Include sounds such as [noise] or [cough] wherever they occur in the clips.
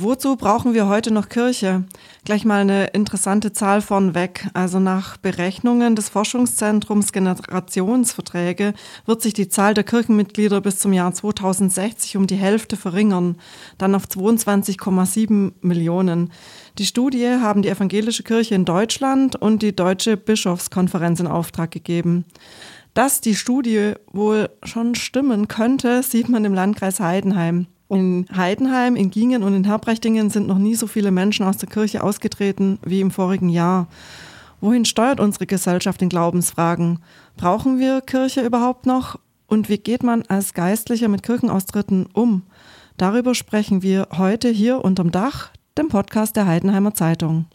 Wozu brauchen wir heute noch Kirche? Gleich mal eine interessante Zahl vornweg. Also nach Berechnungen des Forschungszentrums Generationsverträge wird sich die Zahl der Kirchenmitglieder bis zum Jahr 2060 um die Hälfte verringern, dann auf 22,7 Millionen. Die Studie haben die evangelische Kirche in Deutschland und die Deutsche Bischofskonferenz in Auftrag gegeben. Dass die Studie wohl schon stimmen könnte, sieht man im Landkreis Heidenheim. In Heidenheim, in Gingen und in Herbrechtinghen sind noch nie so viele Menschen aus der Kirche ausgetreten wie im vorigen Jahr. Wohin steuert unsere Gesellschaft in Glaubensfragen? Brauchen wir Kirche überhaupt noch? Und wie geht man als Geistlicher mit Kirchenaustritten um? Darüber sprechen wir heute hier unterm Dach, dem Podcast der Heidenheimer Zeitung.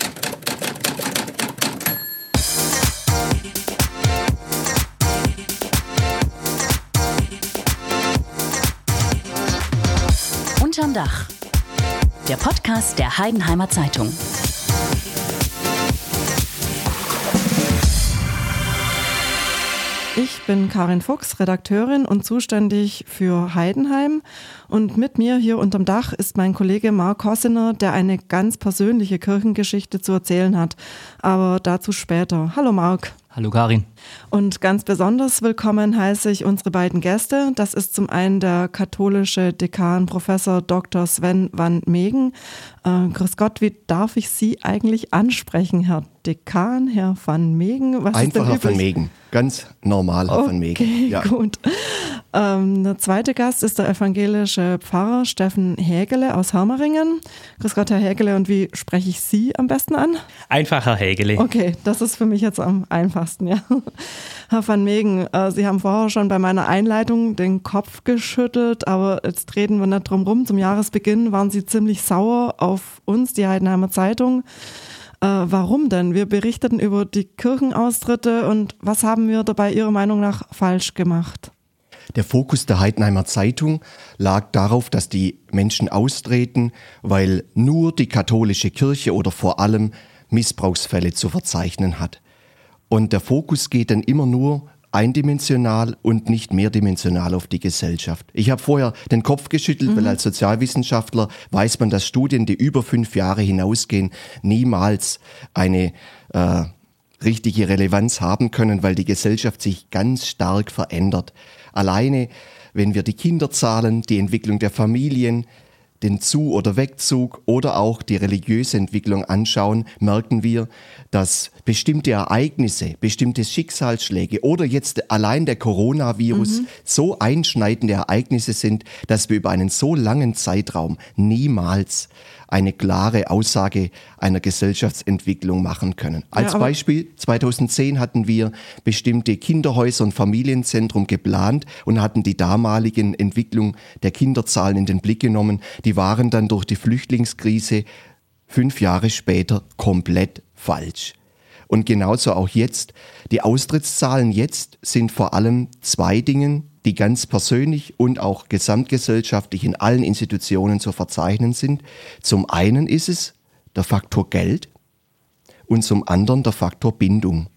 Unterm Dach. Der Podcast der Heidenheimer Zeitung. Ich bin Karin Fuchs, Redakteurin und zuständig für Heidenheim. Und mit mir hier unterm Dach ist mein Kollege Mark Hossener, der eine ganz persönliche Kirchengeschichte zu erzählen hat. Aber dazu später. Hallo Mark. Hallo Karin. Und ganz besonders willkommen heiße ich unsere beiden Gäste. Das ist zum einen der katholische Dekan Professor Dr. Sven van Megen. Äh, grüß Gott, wie darf ich Sie eigentlich ansprechen, Herr Dekan, Herr van Megen? Was Einfacher van Megen, ganz normal Herr okay, van Megen. Ja. gut. Ähm, der zweite Gast ist der evangelische Pfarrer Steffen Hägele aus Hermeringen. Grüß Gott, Herr Hägele, und wie spreche ich Sie am besten an? Einfacher Hägele. Okay, das ist für mich jetzt am einfachsten, ja. Herr van Megen, äh, Sie haben vorher schon bei meiner Einleitung den Kopf geschüttelt, aber jetzt reden wir nicht drum rum. Zum Jahresbeginn waren Sie ziemlich sauer auf uns, die Heidenheimer Zeitung. Äh, warum denn? Wir berichteten über die Kirchenaustritte und was haben wir dabei Ihrer Meinung nach falsch gemacht? Der Fokus der Heidenheimer Zeitung lag darauf, dass die Menschen austreten, weil nur die katholische Kirche oder vor allem Missbrauchsfälle zu verzeichnen hat. Und der Fokus geht dann immer nur eindimensional und nicht mehrdimensional auf die Gesellschaft. Ich habe vorher den Kopf geschüttelt, mhm. weil als Sozialwissenschaftler weiß man, dass Studien, die über fünf Jahre hinausgehen, niemals eine äh, richtige Relevanz haben können, weil die Gesellschaft sich ganz stark verändert. Alleine, wenn wir die Kinderzahlen, die Entwicklung der Familien, den Zu- oder Wegzug oder auch die religiöse Entwicklung anschauen, merken wir, dass bestimmte Ereignisse, bestimmte Schicksalsschläge oder jetzt allein der Coronavirus mhm. so einschneidende Ereignisse sind, dass wir über einen so langen Zeitraum niemals eine klare Aussage einer Gesellschaftsentwicklung machen können. Als ja, Beispiel, 2010 hatten wir bestimmte Kinderhäuser und Familienzentrum geplant und hatten die damaligen Entwicklung der Kinderzahlen in den Blick genommen. Die waren dann durch die Flüchtlingskrise fünf Jahre später komplett falsch. Und genauso auch jetzt. Die Austrittszahlen jetzt sind vor allem zwei Dingen die ganz persönlich und auch gesamtgesellschaftlich in allen Institutionen zu verzeichnen sind. Zum einen ist es der Faktor Geld und zum anderen der Faktor Bindung.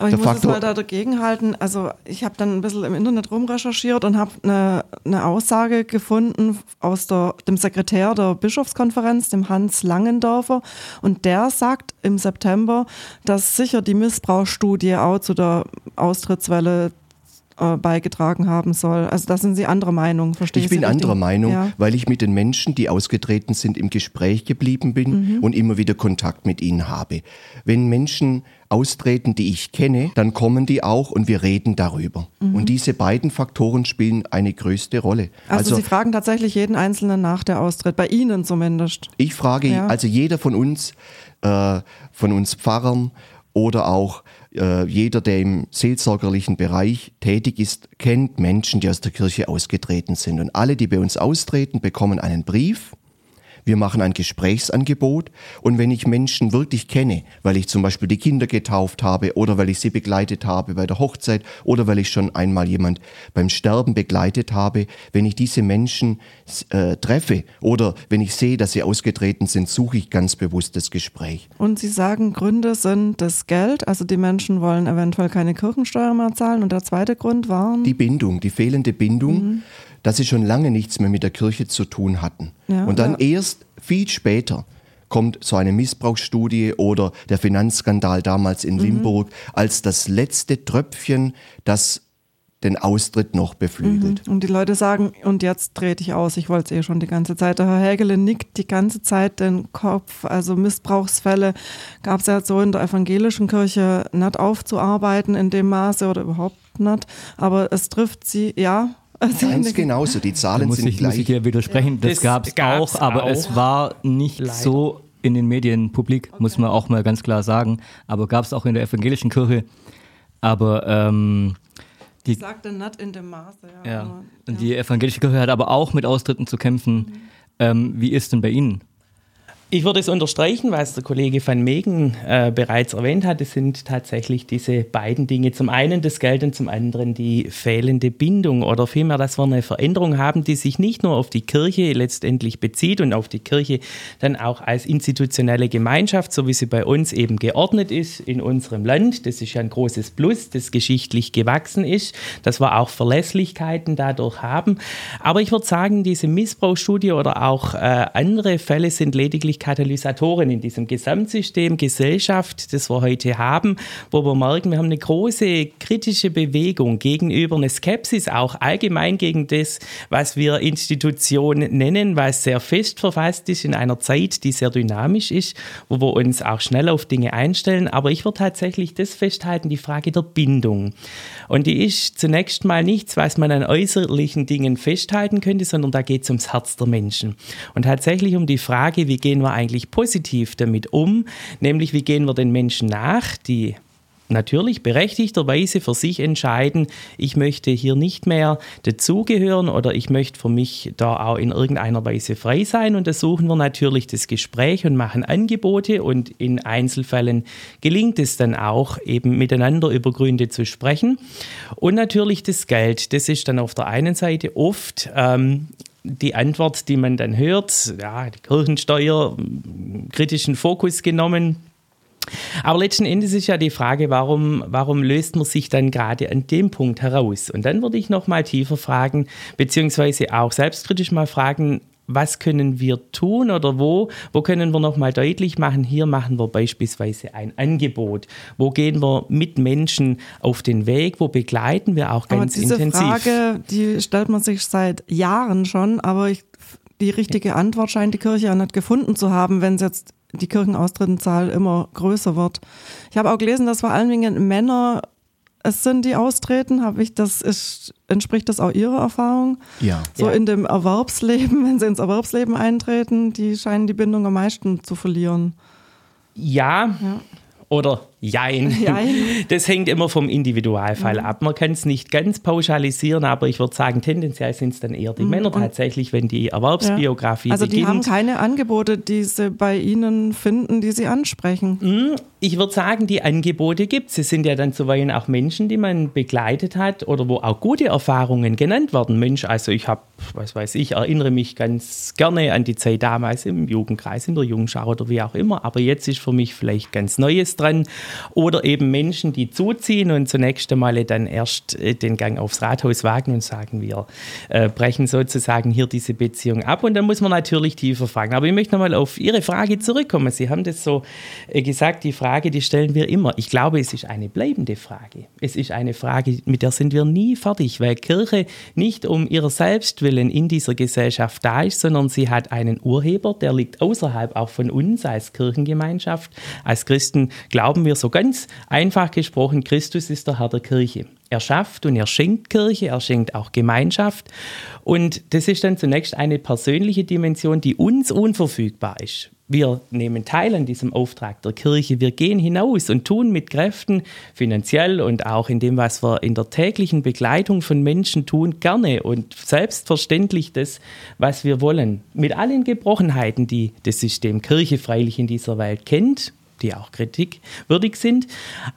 Aber ich muss Faktor es mal da dagegen halten. Also ich habe dann ein bisschen im Internet rumrecherchiert und habe eine, eine Aussage gefunden aus der, dem Sekretär der Bischofskonferenz, dem Hans Langendorfer. Und der sagt im September, dass sicher die Missbrauchsstudie auch zu der Austrittswelle äh, beigetragen haben soll. Also da sind Sie anderer Meinung, verstehe ich? Ich bin anderer Meinung, ja. weil ich mit den Menschen, die ausgetreten sind, im Gespräch geblieben bin mhm. und immer wieder Kontakt mit ihnen habe. Wenn Menschen austreten, die ich kenne, dann kommen die auch und wir reden darüber. Mhm. Und diese beiden Faktoren spielen eine größte Rolle. Also, also, Sie fragen tatsächlich jeden Einzelnen nach der Austritt, bei Ihnen zumindest. Ich frage, ja. also jeder von uns, äh, von uns Pfarrern oder auch äh, jeder, der im seelsorgerlichen Bereich tätig ist, kennt Menschen, die aus der Kirche ausgetreten sind. Und alle, die bei uns austreten, bekommen einen Brief wir machen ein Gesprächsangebot und wenn ich Menschen wirklich kenne, weil ich zum Beispiel die Kinder getauft habe oder weil ich sie begleitet habe bei der Hochzeit oder weil ich schon einmal jemand beim Sterben begleitet habe, wenn ich diese Menschen äh, treffe oder wenn ich sehe, dass sie ausgetreten sind, suche ich ganz bewusst das Gespräch. Und Sie sagen, Gründe sind das Geld, also die Menschen wollen eventuell keine Kirchensteuer mehr zahlen und der zweite Grund war? Die Bindung, die fehlende Bindung. Mhm dass sie schon lange nichts mehr mit der Kirche zu tun hatten. Ja, und dann ja. erst, viel später kommt so eine Missbrauchsstudie oder der Finanzskandal damals in mhm. Limburg als das letzte Tröpfchen, das den Austritt noch beflügelt. Mhm. Und die Leute sagen, und jetzt trete ich aus, ich wollte es eh schon die ganze Zeit. Der Herr Hägele nickt die ganze Zeit den Kopf. Also Missbrauchsfälle gab es ja so in der evangelischen Kirche nicht aufzuarbeiten in dem Maße oder überhaupt nicht. Aber es trifft sie, ja, also Ganz genauso, die Zahlen muss sind ich, gleich. Muss ich dir widersprechen, ja. das, das gab es auch, aber auch. es war nicht Leider. so in den Medien publik, okay. muss man auch mal ganz klar sagen. Aber gab es auch in der evangelischen Kirche. Aber ähm, die, ich sagte nicht in dem Maße, ja. ja. Aber, ja. Die evangelische Kirche hat aber auch mit Austritten zu kämpfen. Mhm. Ähm, wie ist denn bei Ihnen? Ich würde es unterstreichen, was der Kollege van Megen äh, bereits erwähnt hat. Es sind tatsächlich diese beiden Dinge. Zum einen das Geld und zum anderen die fehlende Bindung oder vielmehr, dass wir eine Veränderung haben, die sich nicht nur auf die Kirche letztendlich bezieht und auf die Kirche dann auch als institutionelle Gemeinschaft, so wie sie bei uns eben geordnet ist in unserem Land. Das ist ja ein großes Plus, das geschichtlich gewachsen ist, dass wir auch Verlässlichkeiten dadurch haben. Aber ich würde sagen, diese Missbrauchsstudie oder auch äh, andere Fälle sind lediglich Katalysatoren in diesem Gesamtsystem Gesellschaft, das wir heute haben, wo wir merken, wir haben eine große kritische Bewegung gegenüber, eine Skepsis auch allgemein gegen das, was wir Institution nennen, was sehr fest verfasst ist in einer Zeit, die sehr dynamisch ist, wo wir uns auch schnell auf Dinge einstellen. Aber ich würde tatsächlich das festhalten, die Frage der Bindung. Und die ist zunächst mal nichts, was man an äußerlichen Dingen festhalten könnte, sondern da geht es ums Herz der Menschen. Und tatsächlich um die Frage, wie gehen wir eigentlich positiv damit um? Nämlich, wie gehen wir den Menschen nach, die natürlich berechtigterweise für sich entscheiden, ich möchte hier nicht mehr dazugehören oder ich möchte für mich da auch in irgendeiner Weise frei sein. Und da suchen wir natürlich das Gespräch und machen Angebote und in Einzelfällen gelingt es dann auch eben miteinander über Gründe zu sprechen. Und natürlich das Geld, das ist dann auf der einen Seite oft ähm, die Antwort, die man dann hört, ja, die Kirchensteuer, kritischen Fokus genommen. Aber letzten Endes ist ja die Frage, warum, warum löst man sich dann gerade an dem Punkt heraus? Und dann würde ich noch mal tiefer fragen, beziehungsweise auch selbstkritisch mal fragen, was können wir tun oder wo, wo können wir nochmal deutlich machen, hier machen wir beispielsweise ein Angebot, wo gehen wir mit Menschen auf den aber wo begleiten wir auch ganz aber diese intensiv. Frage, die stellt man sich seit Jahren schon, aber ich, die richtige Antwort scheint die Kirche ja nicht gefunden zu haben, wenn es jetzt die Kirchenaustrittenzahl immer größer wird. Ich habe auch gelesen, dass vor allen Dingen Männer es sind, die austreten? Habe ich das ist, entspricht das auch Ihrer Erfahrung? Ja. So ja. in dem Erwerbsleben, [laughs] wenn Sie ins Erwerbsleben eintreten, die scheinen die Bindung am meisten zu verlieren. Ja. ja. Oder Jein. Jein. [laughs] Das hängt immer vom Individualfall mhm. ab. Man kann es nicht ganz pauschalisieren, aber ich würde sagen, tendenziell sind es dann eher die mhm. Männer tatsächlich, wenn die Erwerbsbiografie ja. Also beginnt. die haben keine Angebote, die sie bei Ihnen finden, die sie ansprechen. Mhm. Ich würde sagen, die Angebote gibt es. Es sind ja dann zuweilen auch Menschen, die man begleitet hat oder wo auch gute Erfahrungen genannt werden. Mensch, also ich habe, was weiß ich, erinnere mich ganz gerne an die Zeit damals im Jugendkreis, in der Jungschau oder wie auch immer. Aber jetzt ist für mich vielleicht ganz Neues dran. Oder eben Menschen, die zuziehen und zunächst einmal dann erst äh, den Gang aufs Rathaus wagen und sagen, wir äh, brechen sozusagen hier diese Beziehung ab. Und dann muss man natürlich tiefer fragen. Aber ich möchte nochmal auf Ihre Frage zurückkommen. Sie haben das so äh, gesagt, die Frage, die stellen wir immer. Ich glaube, es ist eine bleibende Frage. Es ist eine Frage, mit der sind wir nie fertig, weil Kirche nicht um ihrer Selbstwillen in dieser Gesellschaft da ist, sondern sie hat einen Urheber, der liegt außerhalb auch von uns als Kirchengemeinschaft. Als Christen glauben wir so ganz einfach gesprochen, Christus ist der Herr der Kirche. Er schafft und er schenkt Kirche, er schenkt auch Gemeinschaft. Und das ist dann zunächst eine persönliche Dimension, die uns unverfügbar ist. Wir nehmen teil an diesem Auftrag der Kirche. Wir gehen hinaus und tun mit Kräften, finanziell und auch in dem, was wir in der täglichen Begleitung von Menschen tun, gerne und selbstverständlich das, was wir wollen. Mit allen Gebrochenheiten, die das System Kirche freilich in dieser Welt kennt die auch kritikwürdig sind.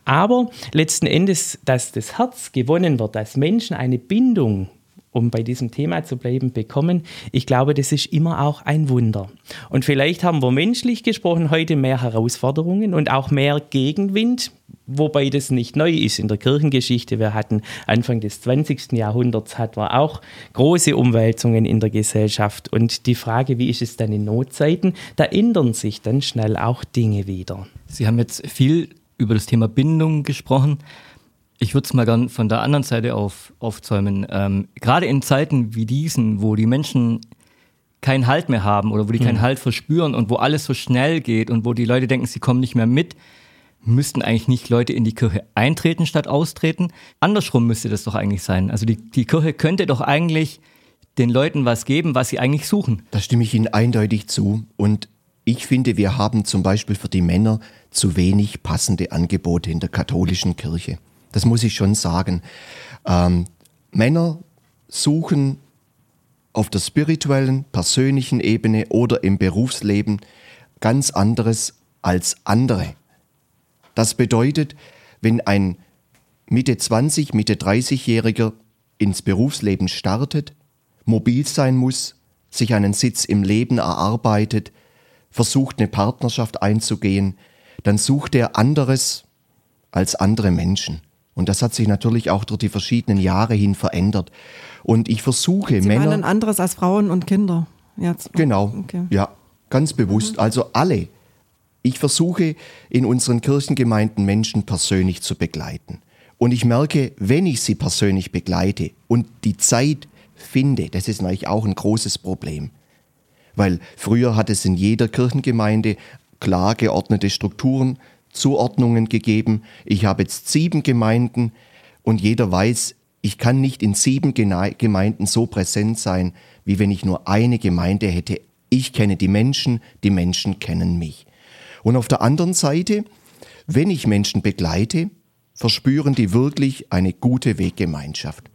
Aber letzten Endes, dass das Herz gewonnen wird, dass Menschen eine Bindung um bei diesem Thema zu bleiben, bekommen. Ich glaube, das ist immer auch ein Wunder. Und vielleicht haben wir menschlich gesprochen heute mehr Herausforderungen und auch mehr Gegenwind wobei das nicht neu ist in der Kirchengeschichte. Wir hatten Anfang des 20. Jahrhunderts hatten wir auch große Umwälzungen in der Gesellschaft und die Frage, wie ist es dann in Notzeiten, da ändern sich dann schnell auch Dinge wieder. Sie haben jetzt viel über das Thema Bindung gesprochen. Ich würde es mal gern von der anderen Seite auf, aufzäumen. Ähm, gerade in Zeiten wie diesen, wo die Menschen keinen Halt mehr haben oder wo die keinen mhm. Halt verspüren und wo alles so schnell geht und wo die Leute denken, sie kommen nicht mehr mit, müssten eigentlich nicht Leute in die Kirche eintreten statt austreten. Andersrum müsste das doch eigentlich sein. Also die, die Kirche könnte doch eigentlich den Leuten was geben, was sie eigentlich suchen. Da stimme ich Ihnen eindeutig zu. Und ich finde, wir haben zum Beispiel für die Männer zu wenig passende Angebote in der katholischen Kirche. Das muss ich schon sagen. Ähm, Männer suchen auf der spirituellen, persönlichen Ebene oder im Berufsleben ganz anderes als andere. Das bedeutet, wenn ein Mitte 20, Mitte 30-Jähriger ins Berufsleben startet, mobil sein muss, sich einen Sitz im Leben erarbeitet, versucht eine Partnerschaft einzugehen, dann sucht er anderes als andere Menschen. Und das hat sich natürlich auch durch die verschiedenen Jahre hin verändert. Und ich versuche Sie Männer. ein anderes als Frauen und Kinder. Jetzt. Genau. Okay. Ja, ganz bewusst. Mhm. Also alle. Ich versuche in unseren Kirchengemeinden Menschen persönlich zu begleiten. Und ich merke, wenn ich sie persönlich begleite und die Zeit finde, das ist natürlich auch ein großes Problem. Weil früher hat es in jeder Kirchengemeinde klar geordnete Strukturen, Zuordnungen gegeben. Ich habe jetzt sieben Gemeinden und jeder weiß, ich kann nicht in sieben Gemeinden so präsent sein, wie wenn ich nur eine Gemeinde hätte. Ich kenne die Menschen, die Menschen kennen mich. Und auf der anderen Seite, wenn ich Menschen begleite, verspüren die wirklich eine gute Weggemeinschaft.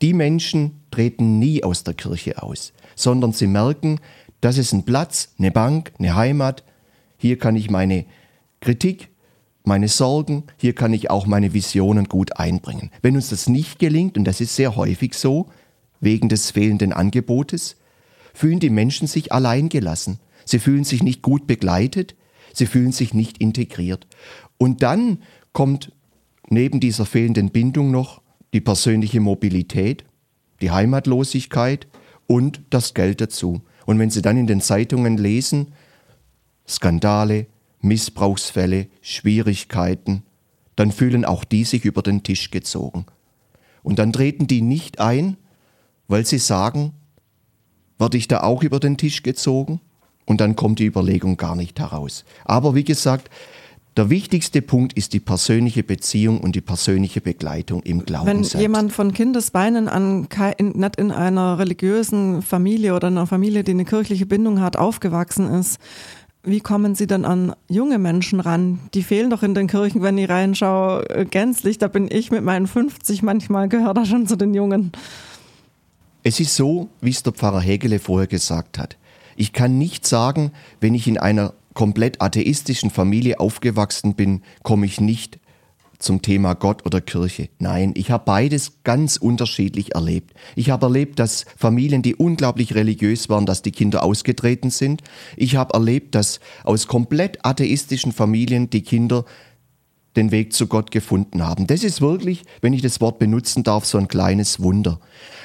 Die Menschen treten nie aus der Kirche aus, sondern sie merken, das ist ein Platz, eine Bank, eine Heimat. Hier kann ich meine Kritik, meine Sorgen, hier kann ich auch meine Visionen gut einbringen. Wenn uns das nicht gelingt, und das ist sehr häufig so, wegen des fehlenden Angebotes, fühlen die Menschen sich alleingelassen. Sie fühlen sich nicht gut begleitet, Sie fühlen sich nicht integriert. Und dann kommt neben dieser fehlenden Bindung noch die persönliche Mobilität, die Heimatlosigkeit und das Geld dazu. Und wenn Sie dann in den Zeitungen lesen, Skandale, Missbrauchsfälle, Schwierigkeiten, dann fühlen auch die sich über den Tisch gezogen. Und dann treten die nicht ein, weil sie sagen, werde ich da auch über den Tisch gezogen? und dann kommt die Überlegung gar nicht heraus. Aber wie gesagt, der wichtigste Punkt ist die persönliche Beziehung und die persönliche Begleitung im Glauben. Wenn selbst. jemand von Kindesbeinen an nicht in einer religiösen Familie oder einer Familie, die eine kirchliche Bindung hat, aufgewachsen ist, wie kommen Sie dann an junge Menschen ran? Die fehlen doch in den Kirchen, wenn ich reinschaue, äh, gänzlich. Da bin ich mit meinen 50 manchmal, gehört da schon zu den Jungen. Es ist so, wie es der Pfarrer Hegele vorher gesagt hat. Ich kann nicht sagen, wenn ich in einer komplett atheistischen Familie aufgewachsen bin, komme ich nicht zum Thema Gott oder Kirche. Nein, ich habe beides ganz unterschiedlich erlebt. Ich habe erlebt, dass Familien, die unglaublich religiös waren, dass die Kinder ausgetreten sind. Ich habe erlebt, dass aus komplett atheistischen Familien die Kinder den Weg zu Gott gefunden haben. Das ist wirklich, wenn ich das Wort benutzen darf, so ein kleines Wunder.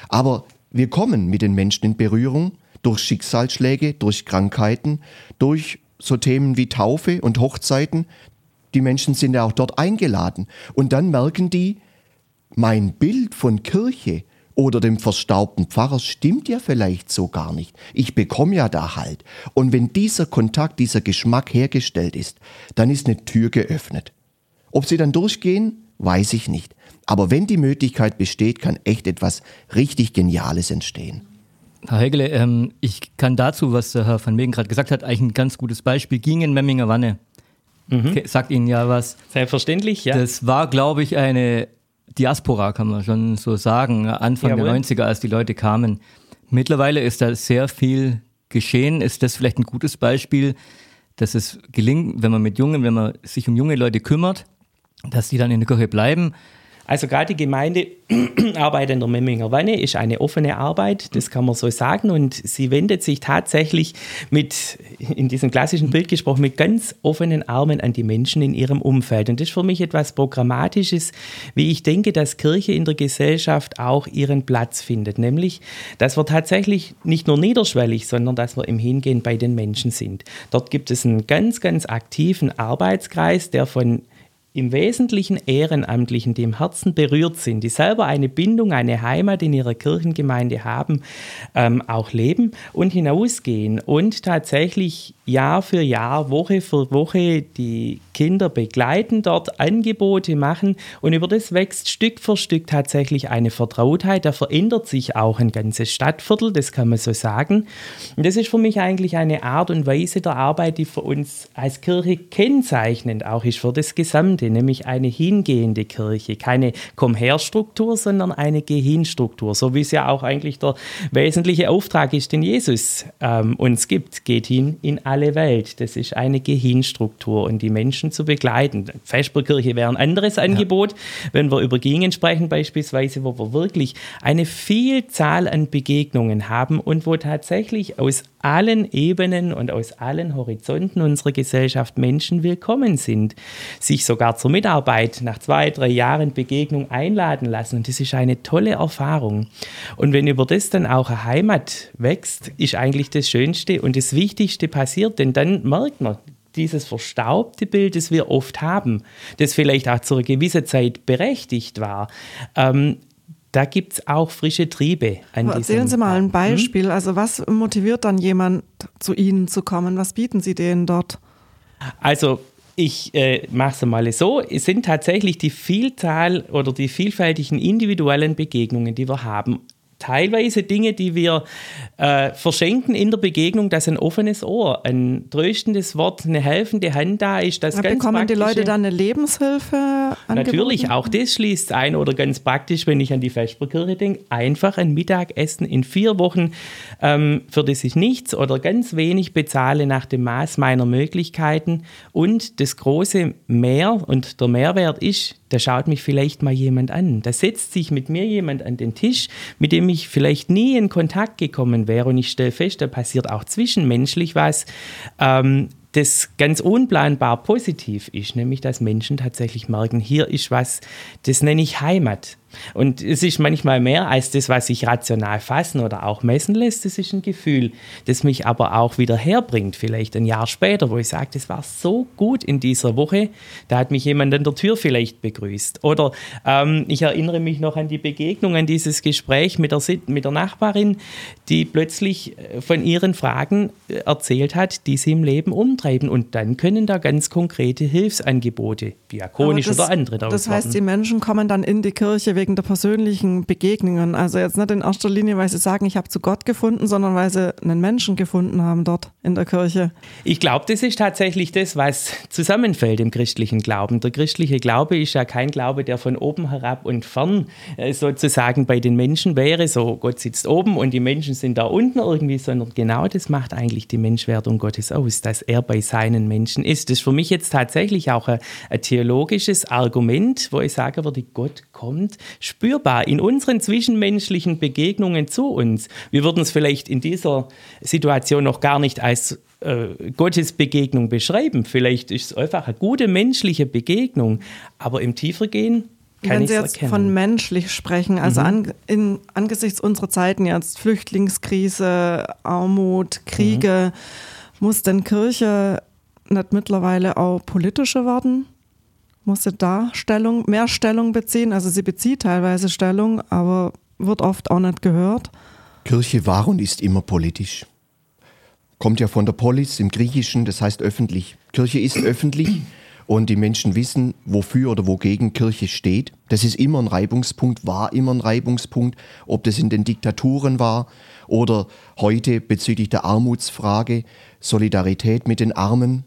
Aber wir kommen mit den Menschen in Berührung durch Schicksalsschläge, durch Krankheiten, durch so Themen wie Taufe und Hochzeiten. Die Menschen sind ja auch dort eingeladen. Und dann merken die, mein Bild von Kirche oder dem verstaubten Pfarrer stimmt ja vielleicht so gar nicht. Ich bekomme ja da halt. Und wenn dieser Kontakt, dieser Geschmack hergestellt ist, dann ist eine Tür geöffnet. Ob sie dann durchgehen, weiß ich nicht. Aber wenn die Möglichkeit besteht, kann echt etwas richtig Geniales entstehen. Herr Hegele, ähm, ich kann dazu, was Herr van Megen gerade gesagt hat, eigentlich ein ganz gutes Beispiel. Ging in Memminger Wanne. Mhm. Sagt Ihnen ja was. Selbstverständlich, ja. Das war, glaube ich, eine Diaspora, kann man schon so sagen, Anfang Jawohl. der 90er, als die Leute kamen. Mittlerweile ist da sehr viel geschehen. Ist das vielleicht ein gutes Beispiel, dass es gelingt, wenn man mit jungen, wenn man sich um junge Leute kümmert, dass die dann in der Kirche bleiben? Also gerade die Gemeindearbeit [clears throat] in der Memminger Wanne ist eine offene Arbeit, das kann man so sagen. Und sie wendet sich tatsächlich mit, in diesem klassischen Bild gesprochen, mit ganz offenen Armen an die Menschen in ihrem Umfeld. Und das ist für mich etwas Programmatisches, wie ich denke, dass Kirche in der Gesellschaft auch ihren Platz findet. Nämlich, dass wir tatsächlich nicht nur niederschwellig, sondern dass wir im Hingehen bei den Menschen sind. Dort gibt es einen ganz, ganz aktiven Arbeitskreis, der von im Wesentlichen Ehrenamtlichen, die im Herzen berührt sind, die selber eine Bindung, eine Heimat in ihrer Kirchengemeinde haben, ähm, auch leben und hinausgehen und tatsächlich Jahr für Jahr, Woche für Woche die Kinder begleiten, dort Angebote machen und über das wächst Stück für Stück tatsächlich eine Vertrautheit. Da verändert sich auch ein ganzes Stadtviertel, das kann man so sagen. Und das ist für mich eigentlich eine Art und Weise der Arbeit, die für uns als Kirche kennzeichnend auch ist für das Gesamte, nämlich eine hingehende Kirche. Keine Komm-her-Struktur, sondern eine Geh-hin-Struktur, so wie es ja auch eigentlich der wesentliche Auftrag ist, den Jesus ähm, uns gibt. Geht hin in alle Welt. Das ist eine Geh-hin-Struktur und die Menschen zu begleiten. Vesperkirche wäre ein anderes Angebot, ja. wenn wir über Gingen sprechen beispielsweise, wo wir wirklich eine Vielzahl an Begegnungen haben und wo tatsächlich aus allen Ebenen und aus allen Horizonten unserer Gesellschaft Menschen willkommen sind, sich sogar zur Mitarbeit nach zwei, drei Jahren Begegnung einladen lassen. Und das ist eine tolle Erfahrung. Und wenn über das dann auch eine Heimat wächst, ist eigentlich das Schönste und das Wichtigste passiert, denn dann merkt man, dieses verstaubte Bild, das wir oft haben, das vielleicht auch zu einer gewissen Zeit berechtigt war, ähm, da gibt es auch frische Triebe. An Erzählen Sie mal ein hm? Beispiel. Also was motiviert dann jemand, zu Ihnen zu kommen? Was bieten Sie denen dort? Also ich äh, mache es mal so, es sind tatsächlich die Vielzahl oder die vielfältigen individuellen Begegnungen, die wir haben, teilweise Dinge, die wir äh, verschenken in der Begegnung, dass ein offenes Ohr, ein tröstendes Wort, eine helfende Hand da ist. Das bekommen die Leute dann eine Lebenshilfe? Angeboten? Natürlich, auch das schließt ein oder ganz praktisch, wenn ich an die Vesperkirche denke, einfach ein Mittagessen in vier Wochen, ähm, für das ich nichts oder ganz wenig bezahle nach dem Maß meiner Möglichkeiten und das große Mehr und der Mehrwert ist, da schaut mich vielleicht mal jemand an. Da setzt sich mit mir jemand an den Tisch, mit dem ich vielleicht nie in Kontakt gekommen wäre. Und ich stelle fest, da passiert auch zwischenmenschlich was, ähm, das ganz unplanbar positiv ist, nämlich dass Menschen tatsächlich merken, hier ist was, das nenne ich Heimat. Und es ist manchmal mehr als das, was sich rational fassen oder auch messen lässt. Das ist ein Gefühl, das mich aber auch wieder herbringt, vielleicht ein Jahr später, wo ich sage, das war so gut in dieser Woche. Da hat mich jemand an der Tür vielleicht begrüßt. Oder ähm, ich erinnere mich noch an die Begegnung, an dieses Gespräch mit der, mit der Nachbarin, die plötzlich äh, von ihren Fragen äh, erzählt hat, die sie im Leben umtreiben. Und dann können da ganz konkrete Hilfsangebote, diakonisch das, oder andere, daraus Das heißt, die Menschen kommen dann in die Kirche wegen der persönlichen Begegnungen. Also jetzt nicht in erster Linie, weil sie sagen, ich habe zu Gott gefunden, sondern weil sie einen Menschen gefunden haben dort in der Kirche. Ich glaube, das ist tatsächlich das, was zusammenfällt im christlichen Glauben. Der christliche Glaube ist ja kein Glaube, der von oben herab und fern äh, sozusagen bei den Menschen wäre. So, Gott sitzt oben und die Menschen sind da unten irgendwie, sondern genau das macht eigentlich die Menschwerdung Gottes aus, dass er bei seinen Menschen ist. Das ist für mich jetzt tatsächlich auch ein, ein theologisches Argument, wo ich sage würde, Gott kommt spürbar in unseren zwischenmenschlichen Begegnungen zu uns. Wir würden es vielleicht in dieser Situation noch gar nicht als äh, Gottes Begegnung beschreiben. Vielleicht ist es einfach eine gute menschliche Begegnung, aber im Tiefergehen kann Wenn Sie jetzt erkennen. von menschlich sprechen, also mhm. an, in, angesichts unserer Zeiten jetzt Flüchtlingskrise, Armut, Kriege, mhm. muss denn Kirche nicht mittlerweile auch politischer werden? Musste da Stellung, mehr Stellung beziehen. Also sie bezieht teilweise Stellung, aber wird oft auch nicht gehört. Kirche war und ist immer politisch. Kommt ja von der Polis im Griechischen, das heißt öffentlich. Kirche ist öffentlich [clears throat] und die Menschen wissen, wofür oder wogegen Kirche steht. Das ist immer ein Reibungspunkt, war immer ein Reibungspunkt, ob das in den Diktaturen war oder heute bezüglich der Armutsfrage, Solidarität mit den Armen,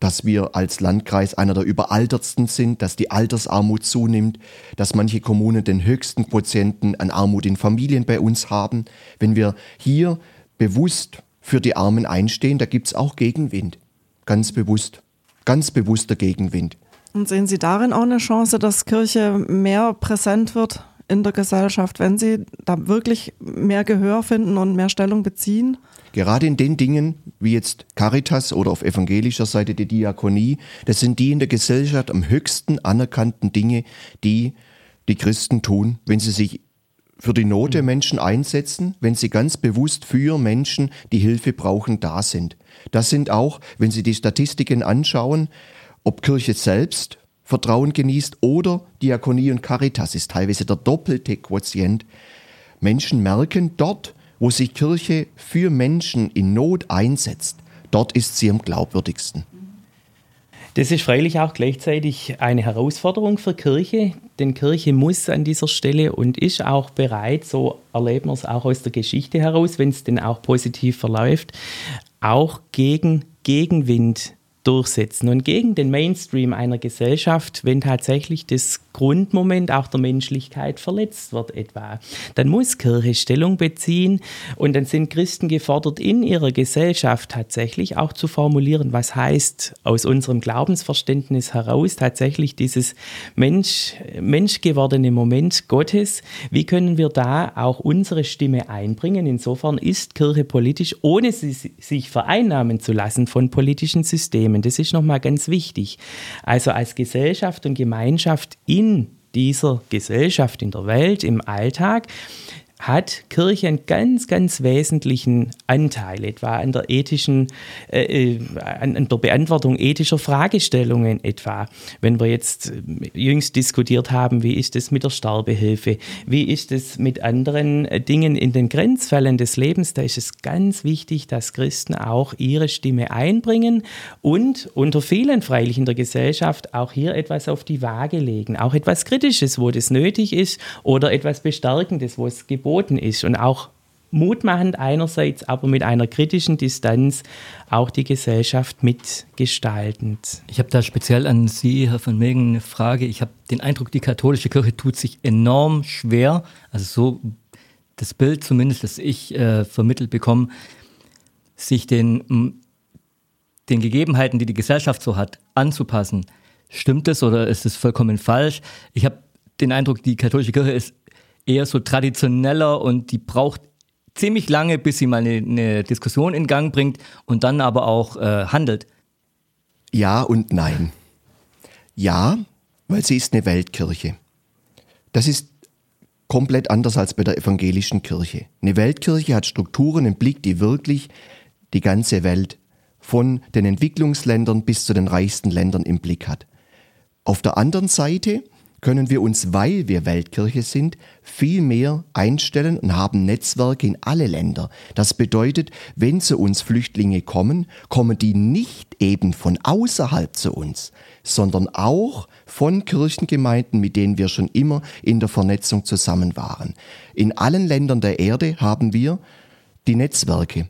dass wir als Landkreis einer der überaltertsten sind, dass die Altersarmut zunimmt, dass manche Kommunen den höchsten Quotienten an Armut in Familien bei uns haben. Wenn wir hier bewusst für die Armen einstehen, da gibt es auch Gegenwind. Ganz bewusst. Ganz bewusster Gegenwind. Und sehen Sie darin auch eine Chance, dass Kirche mehr präsent wird in der Gesellschaft, wenn Sie da wirklich mehr Gehör finden und mehr Stellung beziehen? Gerade in den Dingen, wie jetzt Caritas oder auf evangelischer Seite die Diakonie, das sind die in der Gesellschaft am höchsten anerkannten Dinge, die die Christen tun, wenn sie sich für die Not der Menschen einsetzen, wenn sie ganz bewusst für Menschen, die Hilfe brauchen, da sind. Das sind auch, wenn Sie die Statistiken anschauen, ob Kirche selbst Vertrauen genießt oder Diakonie und Caritas ist teilweise der doppelte Quotient. Menschen merken dort, wo sich Kirche für Menschen in Not einsetzt, dort ist sie am glaubwürdigsten. Das ist freilich auch gleichzeitig eine Herausforderung für Kirche, denn Kirche muss an dieser Stelle und ist auch bereit, so erleben wir es auch aus der Geschichte heraus, wenn es denn auch positiv verläuft, auch gegen Gegenwind durchsetzen und gegen den Mainstream einer Gesellschaft, wenn tatsächlich das Grundmoment auch der Menschlichkeit verletzt wird etwa. Dann muss Kirche Stellung beziehen und dann sind Christen gefordert, in ihrer Gesellschaft tatsächlich auch zu formulieren, was heißt aus unserem Glaubensverständnis heraus tatsächlich dieses Mensch, menschgewordene Moment Gottes. Wie können wir da auch unsere Stimme einbringen? Insofern ist Kirche politisch, ohne sie, sich vereinnahmen zu lassen von politischen Systemen. Das ist nochmal ganz wichtig. Also als Gesellschaft und Gemeinschaft in in dieser Gesellschaft, in der Welt, im Alltag, hat Kirche einen ganz, ganz wesentlichen Anteil, etwa an der ethischen, äh, äh, an, an, der Beantwortung ethischer Fragestellungen etwa. Wenn wir jetzt äh, jüngst diskutiert haben, wie ist es mit der Sterbehilfe, wie ist es mit anderen äh, Dingen in den Grenzfällen des Lebens, da ist es ganz wichtig, dass Christen auch ihre Stimme einbringen und unter vielen freilich in der Gesellschaft auch hier etwas auf die Waage legen, auch etwas Kritisches, wo das nötig ist oder etwas Bestärkendes, wo es geboten verboten ist und auch mutmachend einerseits, aber mit einer kritischen Distanz auch die Gesellschaft mitgestaltend. Ich habe da speziell an Sie, Herr von Megen, eine Frage. Ich habe den Eindruck, die katholische Kirche tut sich enorm schwer, also so das Bild zumindest, das ich äh, vermittelt bekomme, sich den, den Gegebenheiten, die die Gesellschaft so hat, anzupassen. Stimmt das oder ist es vollkommen falsch? Ich habe den Eindruck, die katholische Kirche ist eher so traditioneller und die braucht ziemlich lange, bis sie mal eine, eine Diskussion in Gang bringt und dann aber auch äh, handelt. Ja und nein. Ja, weil sie ist eine Weltkirche. Das ist komplett anders als bei der evangelischen Kirche. Eine Weltkirche hat Strukturen im Blick, die wirklich die ganze Welt von den Entwicklungsländern bis zu den reichsten Ländern im Blick hat. Auf der anderen Seite können wir uns, weil wir Weltkirche sind, viel mehr einstellen und haben Netzwerke in alle Länder. Das bedeutet, wenn zu uns Flüchtlinge kommen, kommen die nicht eben von außerhalb zu uns, sondern auch von Kirchengemeinden, mit denen wir schon immer in der Vernetzung zusammen waren. In allen Ländern der Erde haben wir die Netzwerke.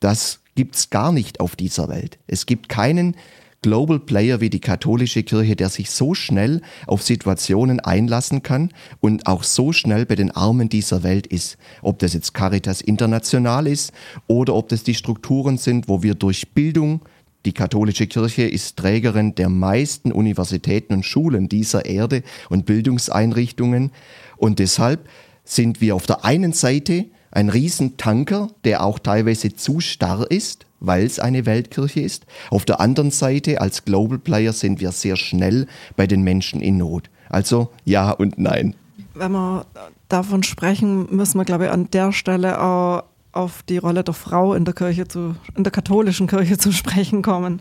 Das gibt's gar nicht auf dieser Welt. Es gibt keinen Global Player wie die katholische Kirche, der sich so schnell auf Situationen einlassen kann und auch so schnell bei den Armen dieser Welt ist. Ob das jetzt Caritas International ist oder ob das die Strukturen sind, wo wir durch Bildung, die katholische Kirche ist Trägerin der meisten Universitäten und Schulen dieser Erde und Bildungseinrichtungen. Und deshalb sind wir auf der einen Seite ein Riesentanker, der auch teilweise zu starr ist, weil es eine Weltkirche ist. Auf der anderen Seite, als Global Player sind wir sehr schnell bei den Menschen in Not. Also ja und nein. Wenn wir davon sprechen, müssen wir, glaube ich, an der Stelle auch auf die Rolle der Frau in der Kirche zu, in der katholischen Kirche zu sprechen kommen.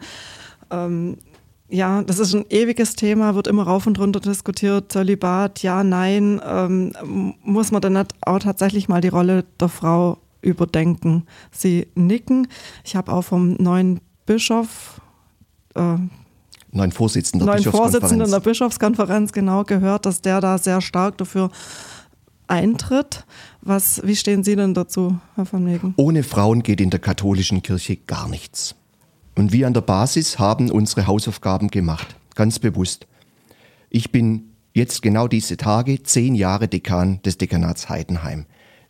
Ähm, ja, das ist ein ewiges Thema, wird immer rauf und runter diskutiert. Zölibat, ja, nein. Ähm, muss man dann auch tatsächlich mal die Rolle der Frau überdenken? Sie nicken. Ich habe auch vom neuen Bischof, äh, neuen Vorsitzenden der, neuen Vorsitzenden der Bischofskonferenz genau gehört, dass der da sehr stark dafür eintritt. Was, wie stehen Sie denn dazu, Herr van Megen? Ohne Frauen geht in der katholischen Kirche gar nichts. Und wir an der Basis haben unsere Hausaufgaben gemacht, ganz bewusst. Ich bin jetzt genau diese Tage zehn Jahre Dekan des Dekanats Heidenheim.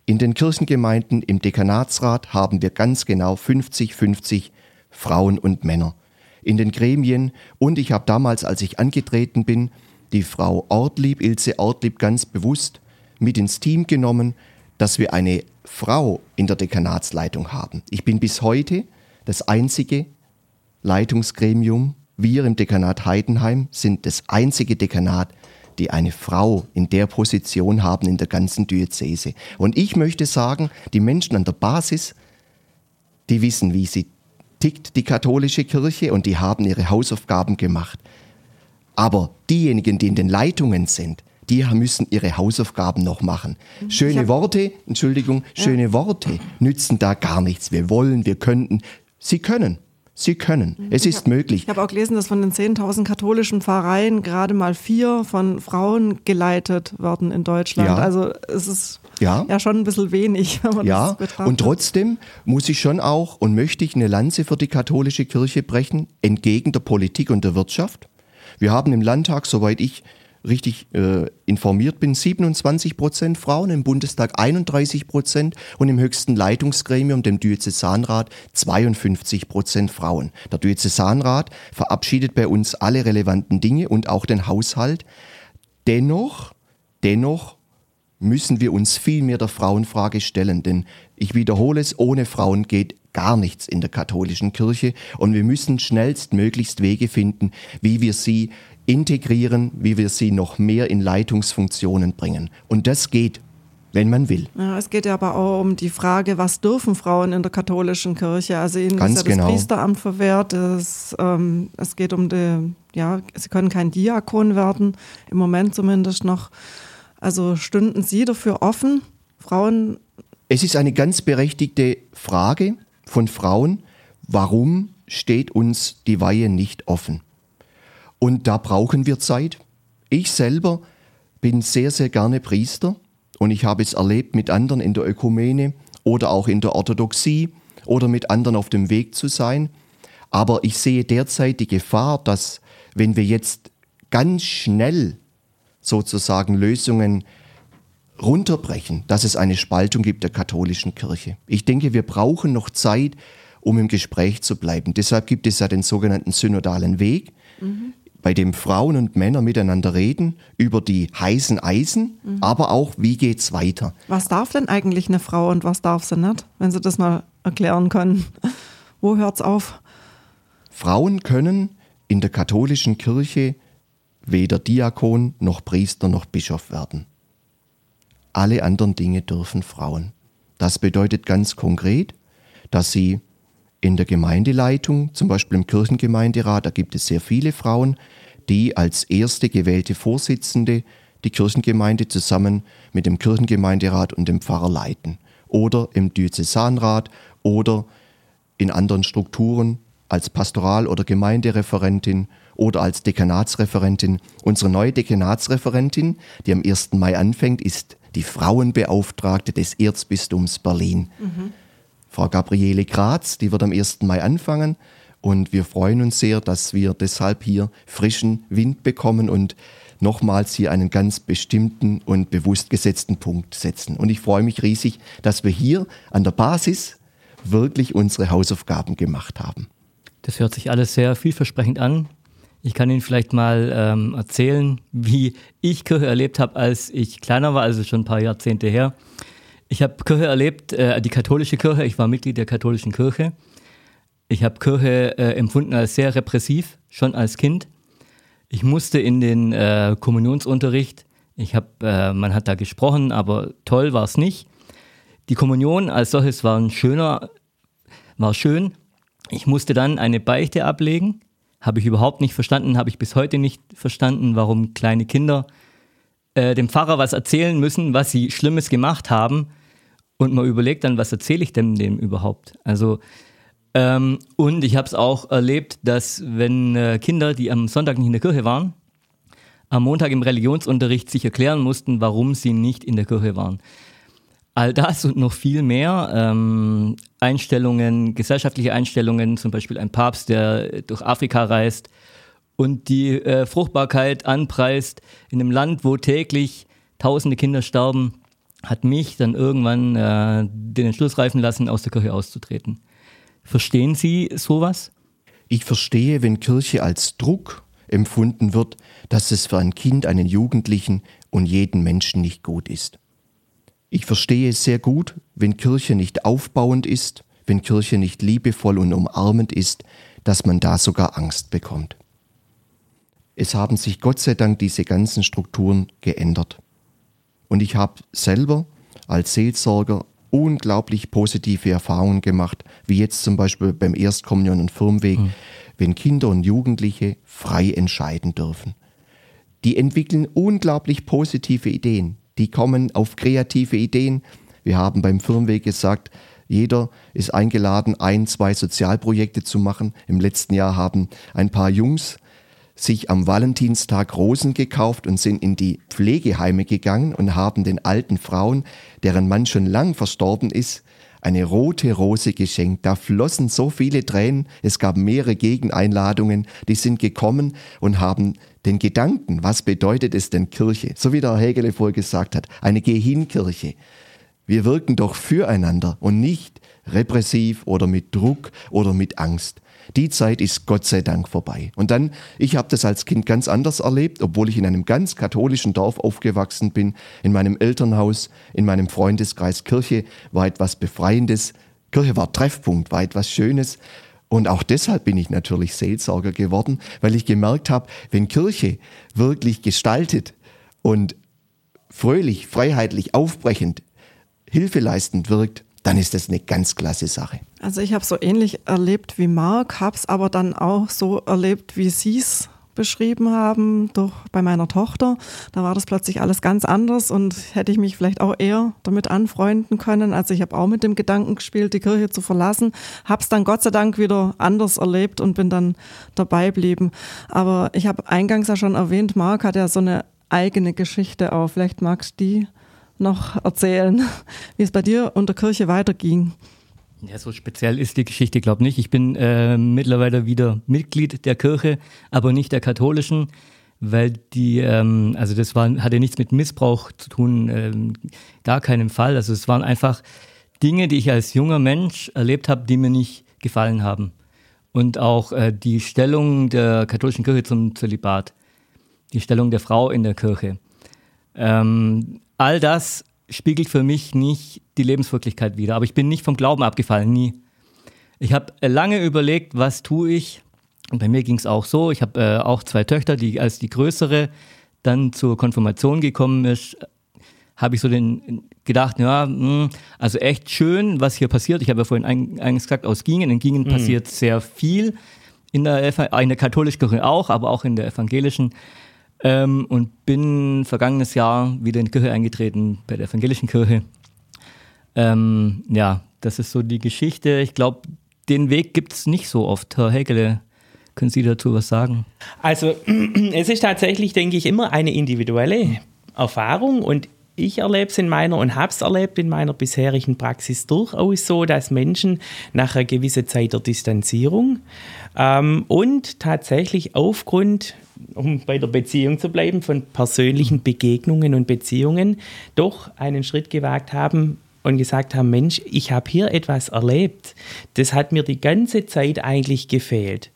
In den Kirchengemeinden im Dekanatsrat haben wir ganz genau 50-50 Frauen und Männer. in den Gremien und ich habe damals, als ich angetreten bin, die Frau Ortlieb, Ilse Ortlieb, ganz bewusst mit ins Team genommen, dass wir eine Frau in der Dekanatsleitung haben. Ich bin bis heute das einzige Leitungsgremium. Wir im Dekanat Heidenheim sind das einzige Dekanat, die eine Frau in der Position haben in der ganzen Diözese. Und ich möchte sagen, die Menschen an der Basis, die wissen, wie sie tickt, die katholische Kirche, und die haben ihre Hausaufgaben gemacht. Aber diejenigen, die in den Leitungen sind, die müssen ihre Hausaufgaben noch machen. Schöne Worte, Entschuldigung, schöne ja. Worte nützen da gar nichts. Wir wollen, wir könnten. Sie können. Sie können. Mhm. Es ist möglich. Ich habe auch gelesen, dass von den 10.000 katholischen Pfarreien gerade mal vier von Frauen geleitet werden in Deutschland. Ja. Also es ist ja. ja schon ein bisschen wenig, [laughs] wenn man ja. das betrachtet. Und trotzdem muss ich schon auch und möchte ich eine Lanze für die katholische Kirche brechen, entgegen der Politik und der Wirtschaft. Wir haben im Landtag, soweit ich richtig äh, informiert bin, 27 Prozent Frauen, im Bundestag 31 Prozent und im höchsten Leitungsgremium, dem Diözesanrat, 52 Prozent Frauen. Der Diözesanrat verabschiedet bei uns alle relevanten Dinge und auch den Haushalt. Dennoch, dennoch müssen wir uns viel mehr der Frauenfrage stellen, denn ich wiederhole es, ohne Frauen geht gar nichts in der katholischen Kirche und wir müssen schnellstmöglichst Wege finden, wie wir sie integrieren, wie wir sie noch mehr in Leitungsfunktionen bringen. Und das geht, wenn man will. Ja, es geht ja aber auch um die Frage, was dürfen Frauen in der katholischen Kirche? Also ihnen Ganz ist ja genau. das Priesteramt verwehrt. Es, ähm, es geht um die, ja, sie können kein Diakon werden, im Moment zumindest noch. Also stünden Sie dafür offen, Frauen? Es ist eine ganz berechtigte Frage von Frauen, warum steht uns die Weihe nicht offen? Und da brauchen wir Zeit. Ich selber bin sehr, sehr gerne Priester und ich habe es erlebt mit anderen in der Ökumene oder auch in der Orthodoxie oder mit anderen auf dem Weg zu sein. Aber ich sehe derzeit die Gefahr, dass wenn wir jetzt ganz schnell sozusagen Lösungen runterbrechen, dass es eine Spaltung gibt der katholischen Kirche. Ich denke, wir brauchen noch Zeit, um im Gespräch zu bleiben. Deshalb gibt es ja den sogenannten synodalen Weg. Mhm bei dem Frauen und Männer miteinander reden über die heißen Eisen, mhm. aber auch, wie geht's weiter. Was darf denn eigentlich eine Frau und was darf sie nicht, wenn Sie das mal erklären können? [laughs] Wo hört's auf? Frauen können in der katholischen Kirche weder Diakon noch Priester noch Bischof werden. Alle anderen Dinge dürfen Frauen. Das bedeutet ganz konkret, dass sie in der Gemeindeleitung, zum Beispiel im Kirchengemeinderat, da gibt es sehr viele Frauen, die als erste gewählte Vorsitzende die Kirchengemeinde zusammen mit dem Kirchengemeinderat und dem Pfarrer leiten. Oder im Diözesanrat oder in anderen Strukturen als Pastoral- oder Gemeindereferentin oder als Dekanatsreferentin. Unsere neue Dekanatsreferentin, die am 1. Mai anfängt, ist die Frauenbeauftragte des Erzbistums Berlin. Mhm. Frau Gabriele Graz, die wird am 1. Mai anfangen. Und wir freuen uns sehr, dass wir deshalb hier frischen Wind bekommen und nochmals hier einen ganz bestimmten und bewusst gesetzten Punkt setzen. Und ich freue mich riesig, dass wir hier an der Basis wirklich unsere Hausaufgaben gemacht haben. Das hört sich alles sehr vielversprechend an. Ich kann Ihnen vielleicht mal ähm, erzählen, wie ich Kirche erlebt habe, als ich kleiner war, also schon ein paar Jahrzehnte her. Ich habe Kirche erlebt, äh, die katholische Kirche. Ich war Mitglied der katholischen Kirche. Ich habe Kirche äh, empfunden als sehr repressiv, schon als Kind. Ich musste in den äh, Kommunionsunterricht. Ich habe, äh, man hat da gesprochen, aber toll war es nicht. Die Kommunion als solches war ein schöner, war schön. Ich musste dann eine Beichte ablegen. Habe ich überhaupt nicht verstanden, habe ich bis heute nicht verstanden, warum kleine Kinder äh, dem Pfarrer was erzählen müssen, was sie Schlimmes gemacht haben und man überlegt dann, was erzähle ich denn dem überhaupt? Also, ähm, und ich habe es auch erlebt, dass wenn äh, Kinder, die am Sonntag nicht in der Kirche waren, am Montag im Religionsunterricht sich erklären mussten, warum sie nicht in der Kirche waren. All das und noch viel mehr, ähm, Einstellungen, gesellschaftliche Einstellungen, zum Beispiel ein Papst, der durch Afrika reist und die äh, Fruchtbarkeit anpreist in einem Land, wo täglich tausende Kinder sterben hat mich dann irgendwann äh, den Entschluss reifen lassen, aus der Kirche auszutreten. Verstehen Sie sowas? Ich verstehe, wenn Kirche als Druck empfunden wird, dass es für ein Kind, einen Jugendlichen und jeden Menschen nicht gut ist. Ich verstehe es sehr gut, wenn Kirche nicht aufbauend ist, wenn Kirche nicht liebevoll und umarmend ist, dass man da sogar Angst bekommt. Es haben sich Gott sei Dank diese ganzen Strukturen geändert. Und ich habe selber als Seelsorger unglaublich positive Erfahrungen gemacht, wie jetzt zum Beispiel beim Erstkommunion und Firmweg, mhm. wenn Kinder und Jugendliche frei entscheiden dürfen. Die entwickeln unglaublich positive Ideen. Die kommen auf kreative Ideen. Wir haben beim Firmweg gesagt, jeder ist eingeladen, ein, zwei Sozialprojekte zu machen. Im letzten Jahr haben ein paar Jungs sich am Valentinstag Rosen gekauft und sind in die Pflegeheime gegangen und haben den alten Frauen, deren Mann schon lang verstorben ist, eine rote Rose geschenkt. Da flossen so viele Tränen, es gab mehrere Gegeneinladungen, die sind gekommen und haben den Gedanken, was bedeutet es denn Kirche, so wie der Hegele vorher gesagt hat, eine Geh-hin-Kirche. Wir wirken doch füreinander und nicht repressiv oder mit Druck oder mit Angst. Die Zeit ist Gott sei Dank vorbei. Und dann, ich habe das als Kind ganz anders erlebt, obwohl ich in einem ganz katholischen Dorf aufgewachsen bin, in meinem Elternhaus, in meinem Freundeskreis. Kirche war etwas Befreiendes. Kirche war Treffpunkt, war etwas Schönes. Und auch deshalb bin ich natürlich Seelsorger geworden, weil ich gemerkt habe, wenn Kirche wirklich gestaltet und fröhlich, freiheitlich, aufbrechend, hilfeleistend wirkt, dann ist das eine ganz klasse Sache. Also ich habe so ähnlich erlebt wie Marc, habe es aber dann auch so erlebt, wie Sie es beschrieben haben, durch, bei meiner Tochter. Da war das plötzlich alles ganz anders und hätte ich mich vielleicht auch eher damit anfreunden können. Also ich habe auch mit dem Gedanken gespielt, die Kirche zu verlassen, habe es dann Gott sei Dank wieder anders erlebt und bin dann dabei geblieben. Aber ich habe eingangs ja schon erwähnt, Marc hat ja so eine eigene Geschichte auch. Vielleicht magst du die noch erzählen, [laughs] wie es bei dir und der Kirche weiterging. Ja, so speziell ist die Geschichte, glaube ich, nicht. Ich bin äh, mittlerweile wieder Mitglied der Kirche, aber nicht der katholischen, weil die, ähm, also das war, hatte nichts mit Missbrauch zu tun, ähm, gar keinen Fall. Also es waren einfach Dinge, die ich als junger Mensch erlebt habe, die mir nicht gefallen haben. Und auch äh, die Stellung der katholischen Kirche zum Zölibat, die Stellung der Frau in der Kirche. Ähm, all das spiegelt für mich nicht die Lebenswirklichkeit wider. Aber ich bin nicht vom Glauben abgefallen, nie. Ich habe lange überlegt, was tue ich. Und bei mir ging es auch so. Ich habe äh, auch zwei Töchter, die als die größere dann zur Konfirmation gekommen ist, habe ich so den gedacht, ja, mh, hm, also echt schön, was hier passiert. Ich habe ja vorhin eigentlich gesagt, aus Gingen. In Gingen mhm. passiert sehr viel. In der, in der katholischen Kirche auch, aber auch in der evangelischen. Ähm, und bin vergangenes Jahr wieder in die Kirche eingetreten, bei der evangelischen Kirche. Ähm, ja, das ist so die Geschichte. Ich glaube, den Weg gibt es nicht so oft. Herr Hegele, können Sie dazu was sagen? Also, [clears throat] es ist tatsächlich, denke ich, immer eine individuelle Erfahrung und ich erlebe es in meiner und habe es erlebt in meiner bisherigen Praxis durchaus so, dass Menschen nach einer gewissen Zeit der Distanzierung ähm, und tatsächlich aufgrund um bei der Beziehung zu bleiben, von persönlichen Begegnungen und Beziehungen doch einen Schritt gewagt haben und gesagt haben, Mensch, ich habe hier etwas erlebt. Das hat mir die ganze Zeit eigentlich gefehlt.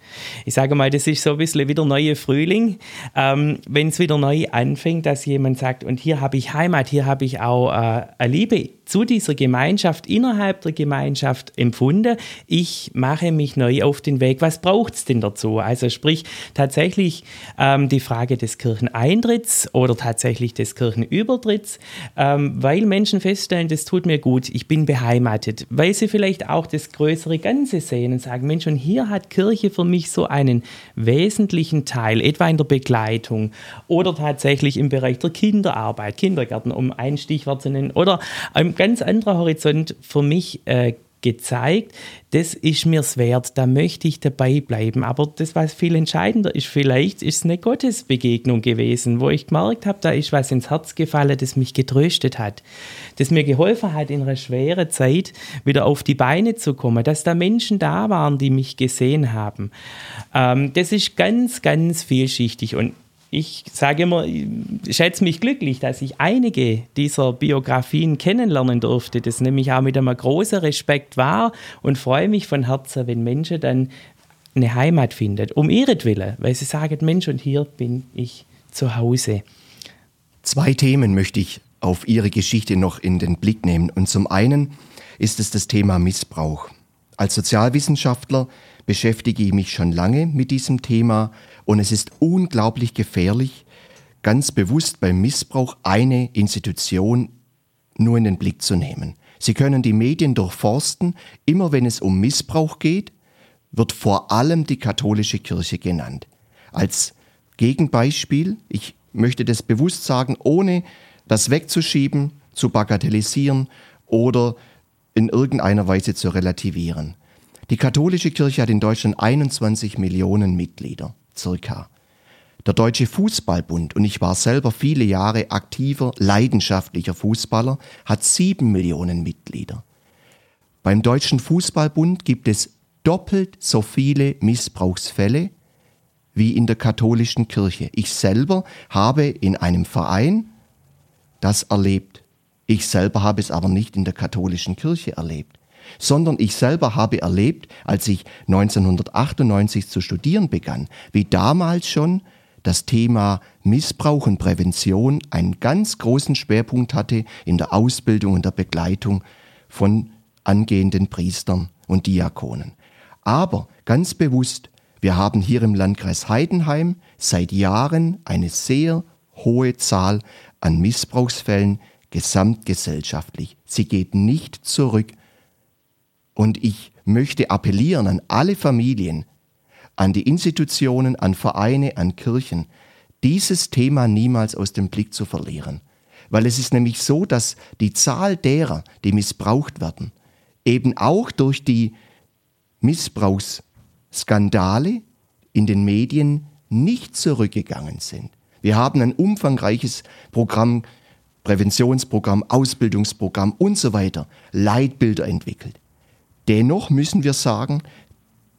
Ich sage mal, das ist so ein bisschen wieder neue Frühling, ähm, wenn es wieder neu anfängt, dass jemand sagt, und hier habe ich Heimat, hier habe ich auch äh, eine Liebe zu dieser Gemeinschaft, innerhalb der Gemeinschaft empfunden. Ich mache mich neu auf den Weg. Was braucht es denn dazu? Also sprich tatsächlich ähm, die Frage des Kircheneintritts oder tatsächlich des Kirchenübertritts, ähm, weil Menschen feststellen, das tut mir gut, ich bin beheimatet, weil sie vielleicht auch das größere Ganze sehen und sagen, Mensch, und hier hat Kirche für mich so einen wesentlichen Teil, etwa in der Begleitung oder tatsächlich im Bereich der Kinderarbeit, Kindergärten, um ein Stichwort zu nennen, oder im ganz anderer Horizont für mich äh, gezeigt, das ist mir's wert, da möchte ich dabei bleiben. Aber das, was viel entscheidender ist, vielleicht ist es eine Gottesbegegnung gewesen, wo ich gemerkt habe, da ist was ins Herz gefallen, das mich getröstet hat, das mir geholfen hat, in einer schweren Zeit wieder auf die Beine zu kommen, dass da Menschen da waren, die mich gesehen haben. Ähm, das ist ganz, ganz vielschichtig. Und ich sage immer, ich schätze mich glücklich, dass ich einige dieser Biografien kennenlernen durfte. Das nehme ich auch mit einem großen Respekt wahr und freue mich von Herzen, wenn Menschen dann eine Heimat findet, um ihretwillen, weil sie sagen, Mensch, und hier bin ich zu Hause. Zwei Themen möchte ich auf Ihre Geschichte noch in den Blick nehmen. Und zum einen ist es das Thema Missbrauch. Als Sozialwissenschaftler beschäftige ich mich schon lange mit diesem Thema und es ist unglaublich gefährlich, ganz bewusst beim Missbrauch eine Institution nur in den Blick zu nehmen. Sie können die Medien durchforsten, immer wenn es um Missbrauch geht, wird vor allem die katholische Kirche genannt. Als Gegenbeispiel, ich möchte das bewusst sagen, ohne das wegzuschieben, zu bagatellisieren oder in irgendeiner Weise zu relativieren. Die katholische Kirche hat in Deutschland 21 Millionen Mitglieder, circa. Der Deutsche Fußballbund, und ich war selber viele Jahre aktiver, leidenschaftlicher Fußballer, hat sieben Millionen Mitglieder. Beim Deutschen Fußballbund gibt es doppelt so viele Missbrauchsfälle wie in der katholischen Kirche. Ich selber habe in einem Verein das erlebt. Ich selber habe es aber nicht in der katholischen Kirche erlebt, sondern ich selber habe erlebt, als ich 1998 zu studieren begann, wie damals schon das Thema Missbrauch und Prävention einen ganz großen Schwerpunkt hatte in der Ausbildung und der Begleitung von angehenden Priestern und Diakonen. Aber ganz bewusst, wir haben hier im Landkreis Heidenheim seit Jahren eine sehr hohe Zahl an Missbrauchsfällen gesamtgesellschaftlich. Sie geht nicht zurück. Und ich möchte appellieren an alle Familien, an die Institutionen, an Vereine, an Kirchen, dieses Thema niemals aus dem Blick zu verlieren. Weil es ist nämlich so, dass die Zahl derer, die missbraucht werden, eben auch durch die Missbrauchsskandale in den Medien nicht zurückgegangen sind. Wir haben ein umfangreiches Programm, Präventionsprogramm, Ausbildungsprogramm und so weiter, Leitbilder entwickelt. Dennoch müssen wir sagen,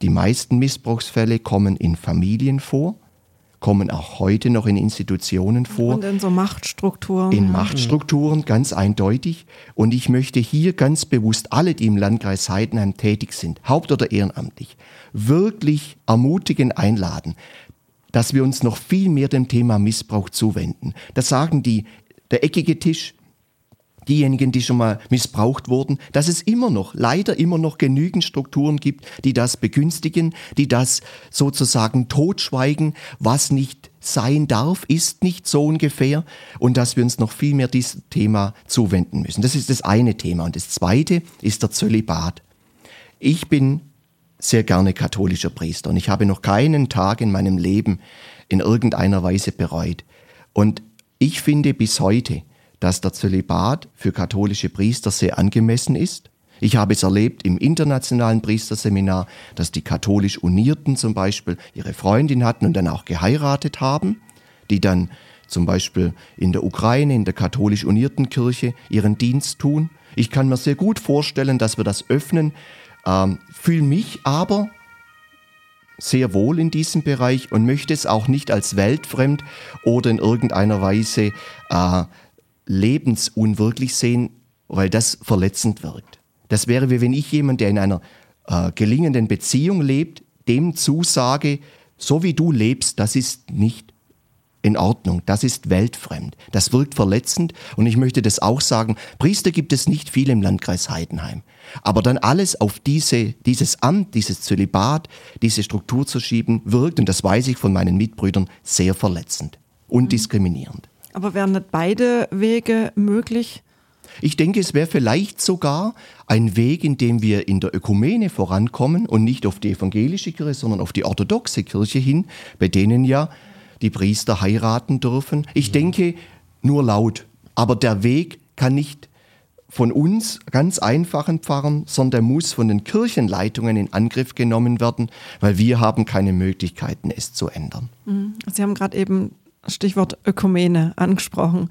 die meisten Missbrauchsfälle kommen in Familien vor, kommen auch heute noch in Institutionen vor. Und in so Machtstrukturen. In Machtstrukturen, ganz eindeutig. Und ich möchte hier ganz bewusst alle, die im Landkreis Heidenheim tätig sind, haupt- oder ehrenamtlich, wirklich ermutigen, einladen, dass wir uns noch viel mehr dem Thema Missbrauch zuwenden. Das sagen die, der eckige Tisch, diejenigen, die schon mal missbraucht wurden, dass es immer noch, leider immer noch genügend Strukturen gibt, die das begünstigen, die das sozusagen totschweigen, was nicht sein darf, ist nicht so ungefähr und dass wir uns noch viel mehr diesem Thema zuwenden müssen. Das ist das eine Thema. Und das zweite ist der Zölibat. Ich bin sehr gerne katholischer Priester und ich habe noch keinen Tag in meinem Leben in irgendeiner Weise bereut. Und ich finde bis heute, dass der Zölibat für katholische Priester sehr angemessen ist. Ich habe es erlebt im internationalen Priesterseminar, dass die katholisch Unierten zum Beispiel ihre Freundin hatten und dann auch geheiratet haben, die dann zum Beispiel in der Ukraine, in der katholisch Unierten Kirche ihren Dienst tun. Ich kann mir sehr gut vorstellen, dass wir das öffnen, ähm, fühle mich aber sehr wohl in diesem Bereich und möchte es auch nicht als weltfremd oder in irgendeiner Weise äh, lebensunwirklich sehen, weil das verletzend wirkt. Das wäre wie wenn ich jemand, der in einer äh, gelingenden Beziehung lebt, dem zusage, so wie du lebst, das ist nicht in Ordnung, das ist weltfremd, das wirkt verletzend und ich möchte das auch sagen, Priester gibt es nicht viel im Landkreis Heidenheim, aber dann alles auf diese, dieses Amt, dieses Zölibat, diese Struktur zu schieben, wirkt, und das weiß ich von meinen Mitbrüdern, sehr verletzend und diskriminierend. Aber wären nicht beide Wege möglich? Ich denke, es wäre vielleicht sogar ein Weg, in dem wir in der Ökumene vorankommen und nicht auf die evangelische Kirche, sondern auf die orthodoxe Kirche hin, bei denen ja die Priester heiraten dürfen. Ich denke, nur laut. Aber der Weg kann nicht von uns ganz einfachen Pfarrern, sondern der muss von den Kirchenleitungen in Angriff genommen werden, weil wir haben keine Möglichkeiten, es zu ändern. Mhm. Sie haben gerade eben Stichwort Ökumene angesprochen.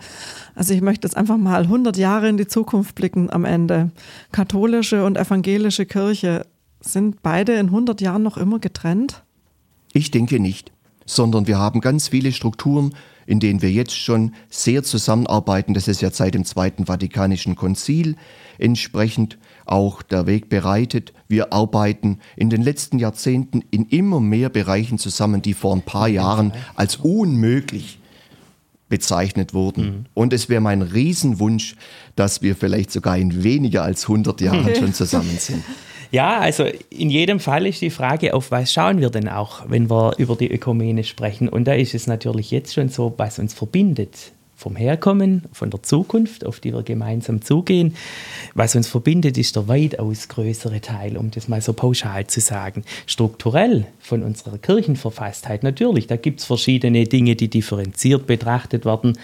Also ich möchte jetzt einfach mal 100 Jahre in die Zukunft blicken am Ende. Katholische und evangelische Kirche, sind beide in 100 Jahren noch immer getrennt? Ich denke nicht, sondern wir haben ganz viele Strukturen in denen wir jetzt schon sehr zusammenarbeiten. Das ist ja seit dem Zweiten Vatikanischen Konzil entsprechend auch der Weg bereitet. Wir arbeiten in den letzten Jahrzehnten in immer mehr Bereichen zusammen, die vor ein paar Jahren als unmöglich bezeichnet wurden. Mhm. Und es wäre mein Riesenwunsch, dass wir vielleicht sogar in weniger als 100 Jahren [laughs] schon zusammen sind. Ja, also in jedem Fall ist die Frage, auf was schauen wir denn auch, wenn wir über die Ökumene sprechen. Und da ist es natürlich jetzt schon so, was uns verbindet vom Herkommen, von der Zukunft, auf die wir gemeinsam zugehen. Was uns verbindet, ist der weitaus größere Teil, um das mal so pauschal zu sagen. Strukturell von unserer Kirchenverfasstheit natürlich, da gibt es verschiedene Dinge, die differenziert betrachtet werden,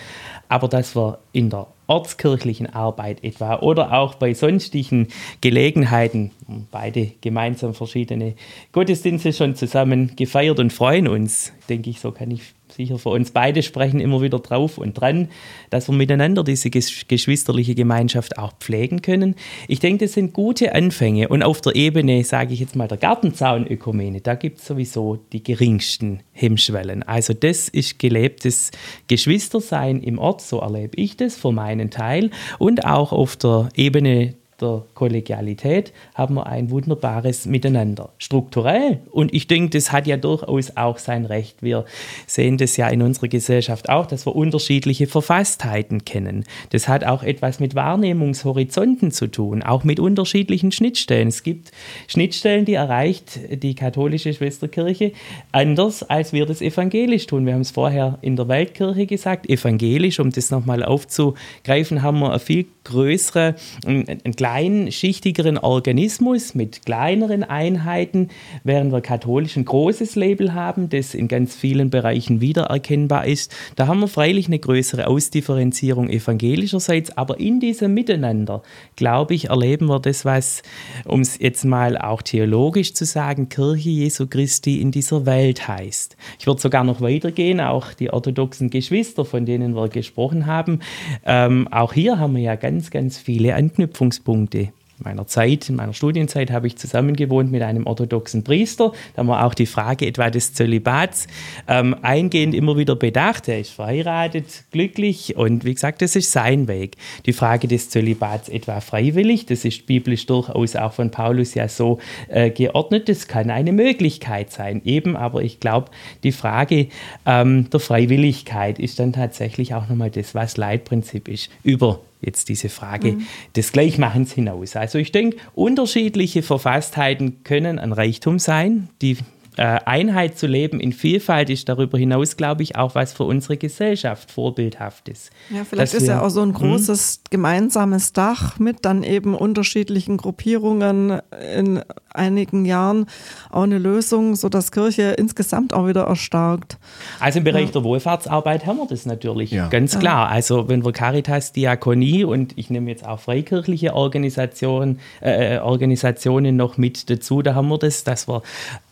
aber dass wir in der ortskirchlichen Arbeit etwa oder auch bei sonstigen Gelegenheiten, beide gemeinsam verschiedene Gottesdienste schon zusammen gefeiert und freuen uns, denke ich, so kann ich sicher für uns beide sprechen immer wieder drauf und dran, dass wir miteinander diese geschwisterliche Gemeinschaft auch pflegen können. Ich denke, das sind gute Anfänge und auf der Ebene, sage ich jetzt mal, der Gartenzaun-Ökumene, da gibt es sowieso die geringsten Hemmschwellen. Also das ist gelebtes Geschwistersein im Ort, so erlebe ich das für meinen Teil und auch auf der Ebene der Kollegialität haben wir ein wunderbares Miteinander. Strukturell. Und ich denke, das hat ja durchaus auch sein Recht. Wir sehen das ja in unserer Gesellschaft auch, dass wir unterschiedliche Verfasstheiten kennen. Das hat auch etwas mit Wahrnehmungshorizonten zu tun, auch mit unterschiedlichen Schnittstellen. Es gibt Schnittstellen, die erreicht die katholische Schwesterkirche anders, als wir das evangelisch tun. Wir haben es vorher in der Weltkirche gesagt, evangelisch, um das nochmal aufzugreifen, haben wir eine viel größere, einen, einen kleinschichtigeren Organismus mit kleineren Einheiten, während wir katholisch ein großes Label haben, das in ganz vielen Bereichen wiedererkennbar ist. Da haben wir freilich eine größere Ausdifferenzierung evangelischerseits, aber in diesem Miteinander, glaube ich, erleben wir das, was, um es jetzt mal auch theologisch zu sagen, Kirche Jesu Christi in dieser Welt heißt. Ich würde sogar noch weitergehen, auch die orthodoxen Geschwister, von denen wir gesprochen haben. Ähm, auch hier haben wir ja ganz, ganz viele Anknüpfungspunkte Punkte. In meiner Zeit, in meiner Studienzeit habe ich zusammen gewohnt mit einem orthodoxen Priester. Da haben wir auch die Frage etwa des Zölibats ähm, eingehend immer wieder bedacht. Er ist verheiratet, glücklich und wie gesagt, das ist sein Weg. Die Frage des Zölibats etwa freiwillig, das ist biblisch durchaus auch von Paulus ja so äh, geordnet. Das kann eine Möglichkeit sein. Eben, aber ich glaube, die Frage ähm, der Freiwilligkeit ist dann tatsächlich auch nochmal das, was Leitprinzip ist über jetzt diese Frage mhm. des Gleichmachens hinaus. Also ich denke, unterschiedliche Verfasstheiten können ein Reichtum sein, die Einheit zu leben in Vielfalt ist darüber hinaus, glaube ich, auch was für unsere Gesellschaft vorbildhaft ist. Ja, vielleicht ist wir, ja auch so ein hm? großes gemeinsames Dach mit dann eben unterschiedlichen Gruppierungen in einigen Jahren auch eine Lösung, sodass Kirche insgesamt auch wieder erstarkt. Also im Bereich ja. der Wohlfahrtsarbeit haben wir das natürlich ja. ganz klar. Also wenn wir Caritas, Diakonie und ich nehme jetzt auch freikirchliche Organisationen, äh, Organisationen noch mit dazu, da haben wir das, dass wir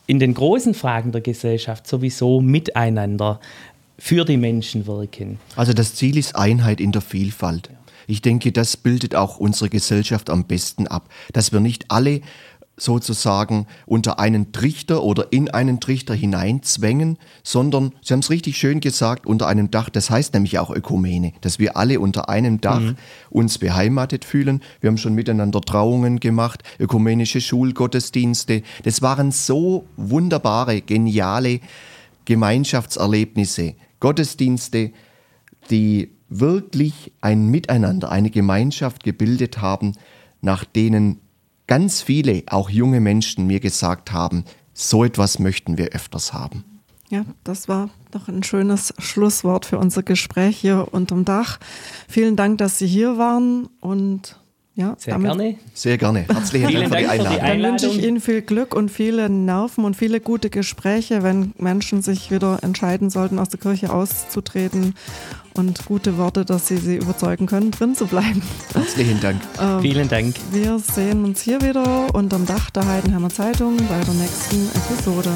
in den großen Fragen der Gesellschaft sowieso miteinander für die Menschen wirken. Also das Ziel ist Einheit in der Vielfalt. Ich denke, das bildet auch unsere Gesellschaft am besten ab, dass wir nicht alle sozusagen unter einen Trichter oder in einen Trichter hineinzwängen, sondern, Sie haben es richtig schön gesagt, unter einem Dach, das heißt nämlich auch Ökumene, dass wir alle unter einem Dach mhm. uns beheimatet fühlen. Wir haben schon miteinander Trauungen gemacht, ökumenische Schulgottesdienste. Das waren so wunderbare, geniale Gemeinschaftserlebnisse, Gottesdienste, die wirklich ein Miteinander, eine Gemeinschaft gebildet haben, nach denen ganz viele, auch junge Menschen mir gesagt haben, so etwas möchten wir öfters haben. Ja, das war doch ein schönes Schlusswort für unser Gespräch hier unterm Dach. Vielen Dank, dass Sie hier waren und ja, sehr damit, gerne. Sehr gerne. Herzlichen Dank, für die Einladung. Dann wünsche ich Ihnen viel Glück und viele Nerven und viele gute Gespräche, wenn Menschen sich wieder entscheiden sollten, aus der Kirche auszutreten und gute Worte, dass Sie sie überzeugen können, drin zu bleiben. Herzlichen Dank. [laughs] Ähm, Vielen Dank. Wir sehen uns hier wieder unterm Dach der Heidenheimer Zeitung bei der nächsten Episode.